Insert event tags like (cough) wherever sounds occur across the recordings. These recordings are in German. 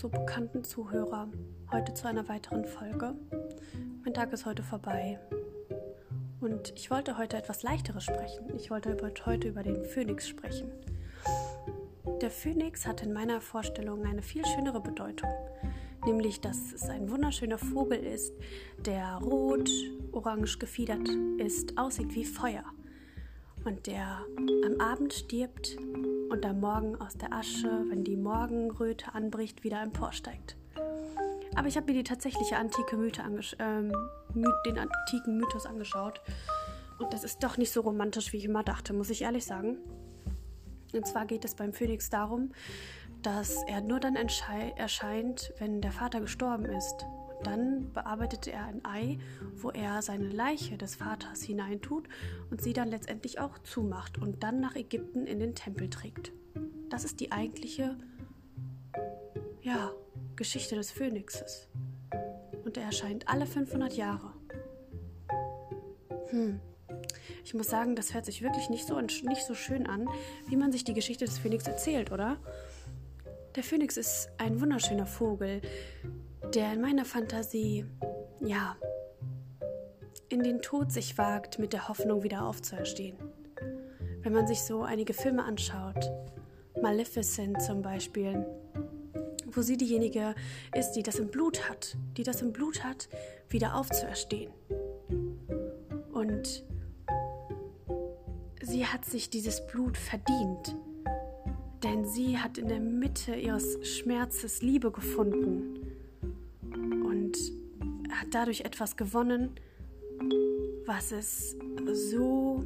so bekannten Zuhörer heute zu einer weiteren Folge. Mein Tag ist heute vorbei und ich wollte heute etwas leichteres sprechen. Ich wollte heute über den Phönix sprechen. Der Phönix hat in meiner Vorstellung eine viel schönere Bedeutung, nämlich dass es ein wunderschöner Vogel ist, der rot-orange gefiedert ist, aussieht wie Feuer und der am Abend stirbt und am Morgen aus der Asche, wenn die Morgenröte anbricht, wieder emporsteigt. Aber ich habe mir die tatsächliche antike Mythe ähm, den antiken Mythos angeschaut. Und das ist doch nicht so romantisch, wie ich immer dachte, muss ich ehrlich sagen. Und zwar geht es beim Phönix darum, dass er nur dann erscheint, wenn der Vater gestorben ist. Dann bearbeitet er ein Ei, wo er seine Leiche des Vaters hineintut und sie dann letztendlich auch zumacht und dann nach Ägypten in den Tempel trägt. Das ist die eigentliche, ja, Geschichte des Phönixes. Und er erscheint alle 500 Jahre. Hm. Ich muss sagen, das hört sich wirklich nicht so, nicht so schön an, wie man sich die Geschichte des Phönix erzählt, oder? Der Phönix ist ein wunderschöner Vogel, der in meiner Fantasie, ja, in den Tod sich wagt, mit der Hoffnung wieder aufzuerstehen. Wenn man sich so einige Filme anschaut, Maleficent zum Beispiel, wo sie diejenige ist, die das im Blut hat, die das im Blut hat, wieder aufzuerstehen. Und sie hat sich dieses Blut verdient, denn sie hat in der Mitte ihres Schmerzes Liebe gefunden und hat dadurch etwas gewonnen, was es so,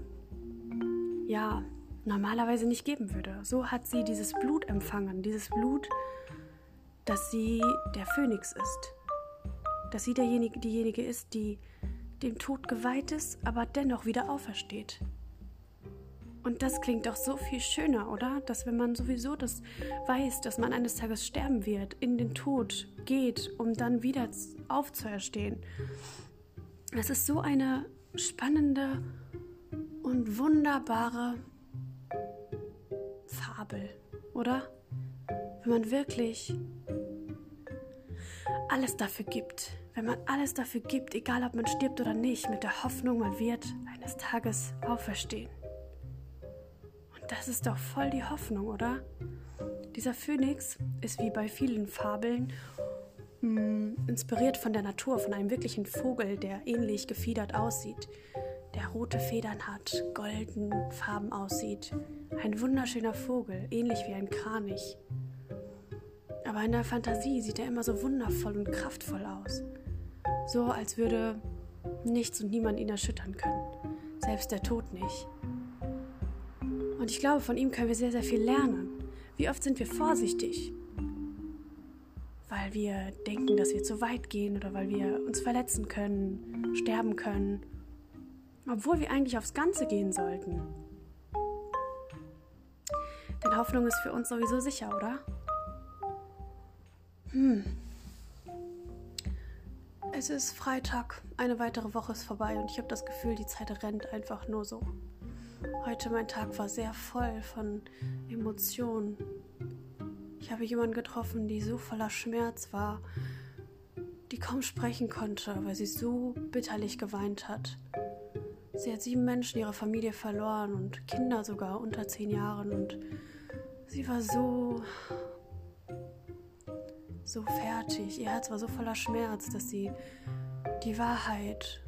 ja, normalerweise nicht geben würde. So hat sie dieses Blut empfangen, dieses Blut, dass sie der Phönix ist. Dass sie derjenige, diejenige ist, die dem Tod geweiht ist, aber dennoch wieder aufersteht. Und das klingt doch so viel schöner, oder? Dass wenn man sowieso das weiß, dass man eines Tages sterben wird, in den Tod geht, um dann wieder aufzuerstehen. Das ist so eine spannende und wunderbare Fabel, oder? Wenn man wirklich alles dafür gibt, wenn man alles dafür gibt, egal ob man stirbt oder nicht, mit der Hoffnung, man wird eines Tages auferstehen. Das ist doch voll die Hoffnung, oder? Dieser Phönix ist wie bei vielen Fabeln mh, hm, inspiriert von der Natur, von einem wirklichen Vogel, der ähnlich gefiedert aussieht, der rote Federn hat, golden Farben aussieht. Ein wunderschöner Vogel, ähnlich wie ein Kranich. Aber in der Fantasie sieht er immer so wundervoll und kraftvoll aus. So als würde nichts und niemand ihn erschüttern können. Selbst der Tod nicht. Und ich glaube, von ihm können wir sehr, sehr viel lernen. Wie oft sind wir vorsichtig? Weil wir denken, dass wir zu weit gehen oder weil wir uns verletzen können, sterben können. Obwohl wir eigentlich aufs Ganze gehen sollten. Denn Hoffnung ist für uns sowieso sicher, oder? Hm. Es ist Freitag, eine weitere Woche ist vorbei und ich habe das Gefühl, die Zeit rennt einfach nur so. Heute mein Tag war sehr voll von Emotionen. Ich habe jemanden getroffen, die so voller Schmerz war, die kaum sprechen konnte, weil sie so bitterlich geweint hat. Sie hat sieben Menschen ihrer Familie verloren und Kinder sogar unter zehn Jahren und sie war so so fertig. Ihr Herz war so voller Schmerz, dass sie die Wahrheit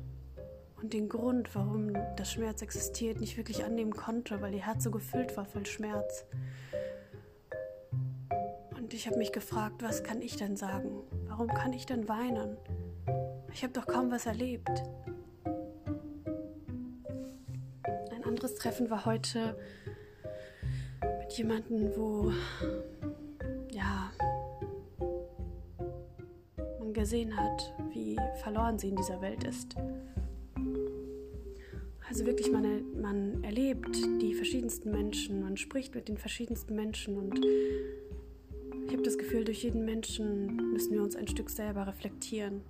und den Grund, warum das Schmerz existiert, nicht wirklich annehmen konnte, weil ihr Herz so gefüllt war voll Schmerz. Und ich habe mich gefragt, was kann ich denn sagen? Warum kann ich denn weinen? Ich habe doch kaum was erlebt. Ein anderes Treffen war heute mit jemandem, wo gesehen hat, wie verloren sie in dieser Welt ist. Also wirklich, man, man erlebt die verschiedensten Menschen, man spricht mit den verschiedensten Menschen und ich habe das Gefühl, durch jeden Menschen müssen wir uns ein Stück selber reflektieren.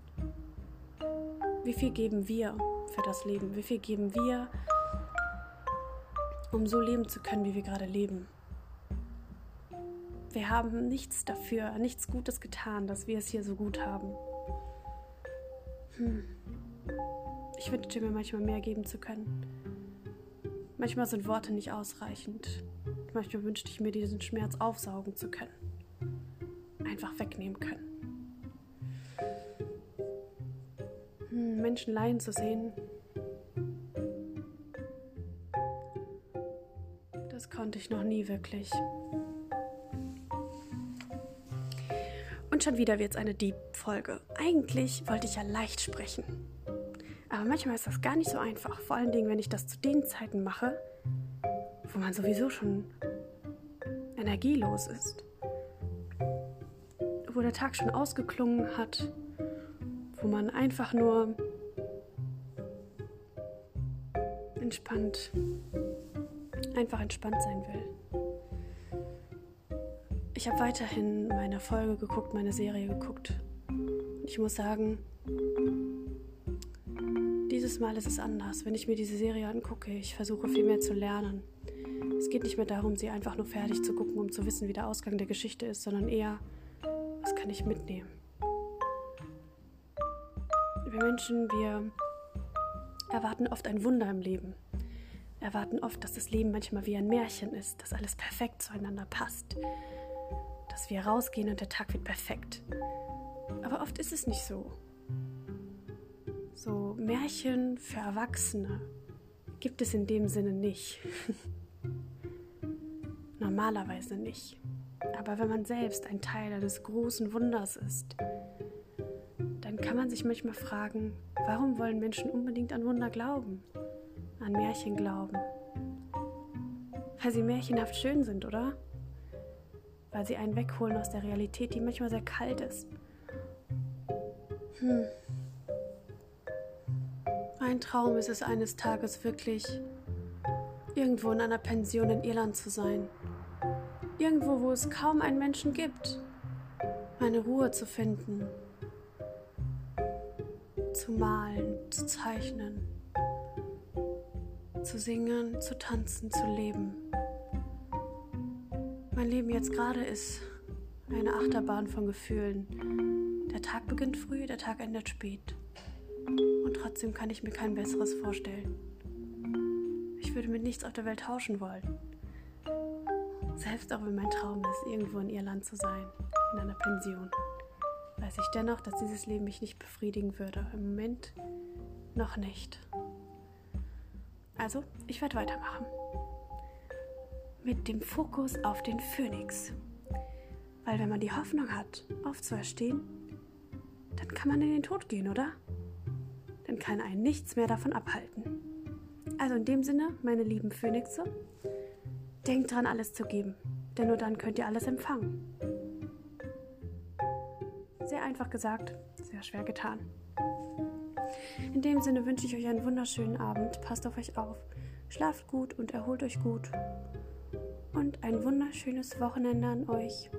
Wie viel geben wir für das Leben? Wie viel geben wir, um so leben zu können, wie wir gerade leben? Wir haben nichts dafür, nichts Gutes getan, dass wir es hier so gut haben. Hm. Ich wünschte mir manchmal mehr geben zu können. Manchmal sind Worte nicht ausreichend. Manchmal wünschte ich mir, diesen Schmerz aufsaugen zu können. Einfach wegnehmen können. Hm, Menschen leiden zu sehen, das konnte ich noch nie wirklich. Und schon wieder wird es eine Deep-Folge. Eigentlich wollte ich ja leicht sprechen. Aber manchmal ist das gar nicht so einfach. Vor allen Dingen, wenn ich das zu den Zeiten mache, wo man sowieso schon energielos ist. Wo der Tag schon ausgeklungen hat. Wo man einfach nur entspannt, einfach entspannt sein will. Ich habe weiterhin meine Folge geguckt, meine Serie geguckt. Ich muss sagen, dieses Mal ist es anders. Wenn ich mir diese Serie angucke, ich versuche viel mehr zu lernen. Es geht nicht mehr darum, sie einfach nur fertig zu gucken, um zu wissen, wie der Ausgang der Geschichte ist, sondern eher, was kann ich mitnehmen. Wir Menschen, wir erwarten oft ein Wunder im Leben. Erwarten oft, dass das Leben manchmal wie ein Märchen ist, dass alles perfekt zueinander passt dass wir rausgehen und der Tag wird perfekt. Aber oft ist es nicht so. So Märchen für Erwachsene gibt es in dem Sinne nicht. (laughs) Normalerweise nicht. Aber wenn man selbst ein Teil eines großen Wunders ist, dann kann man sich manchmal fragen, warum wollen Menschen unbedingt an Wunder glauben, an Märchen glauben? Weil sie märchenhaft schön sind, oder? weil sie einen wegholen aus der Realität, die manchmal sehr kalt ist. Hm. Mein Traum ist es eines Tages wirklich, irgendwo in einer Pension in Irland zu sein. Irgendwo, wo es kaum einen Menschen gibt. Meine Ruhe zu finden. Zu malen, zu zeichnen. Zu singen, zu tanzen, zu leben. Mein Leben jetzt gerade ist eine Achterbahn von Gefühlen. Der Tag beginnt früh, der Tag endet spät. Und trotzdem kann ich mir kein besseres vorstellen. Ich würde mit nichts auf der Welt tauschen wollen. Selbst auch wenn mein Traum ist, irgendwo in Irland zu sein, in einer Pension, weiß ich dennoch, dass dieses Leben mich nicht befriedigen würde. Im Moment noch nicht. Also, ich werde weitermachen mit dem Fokus auf den Phönix. Weil wenn man die Hoffnung hat, aufzuerstehen, dann kann man in den Tod gehen, oder? Dann kann einen nichts mehr davon abhalten. Also in dem Sinne, meine lieben Phönixe, denkt dran, alles zu geben, denn nur dann könnt ihr alles empfangen. Sehr einfach gesagt, sehr schwer getan. In dem Sinne wünsche ich euch einen wunderschönen Abend, passt auf euch auf, schlaft gut und erholt euch gut und ein wunderschönes Wochenende an euch.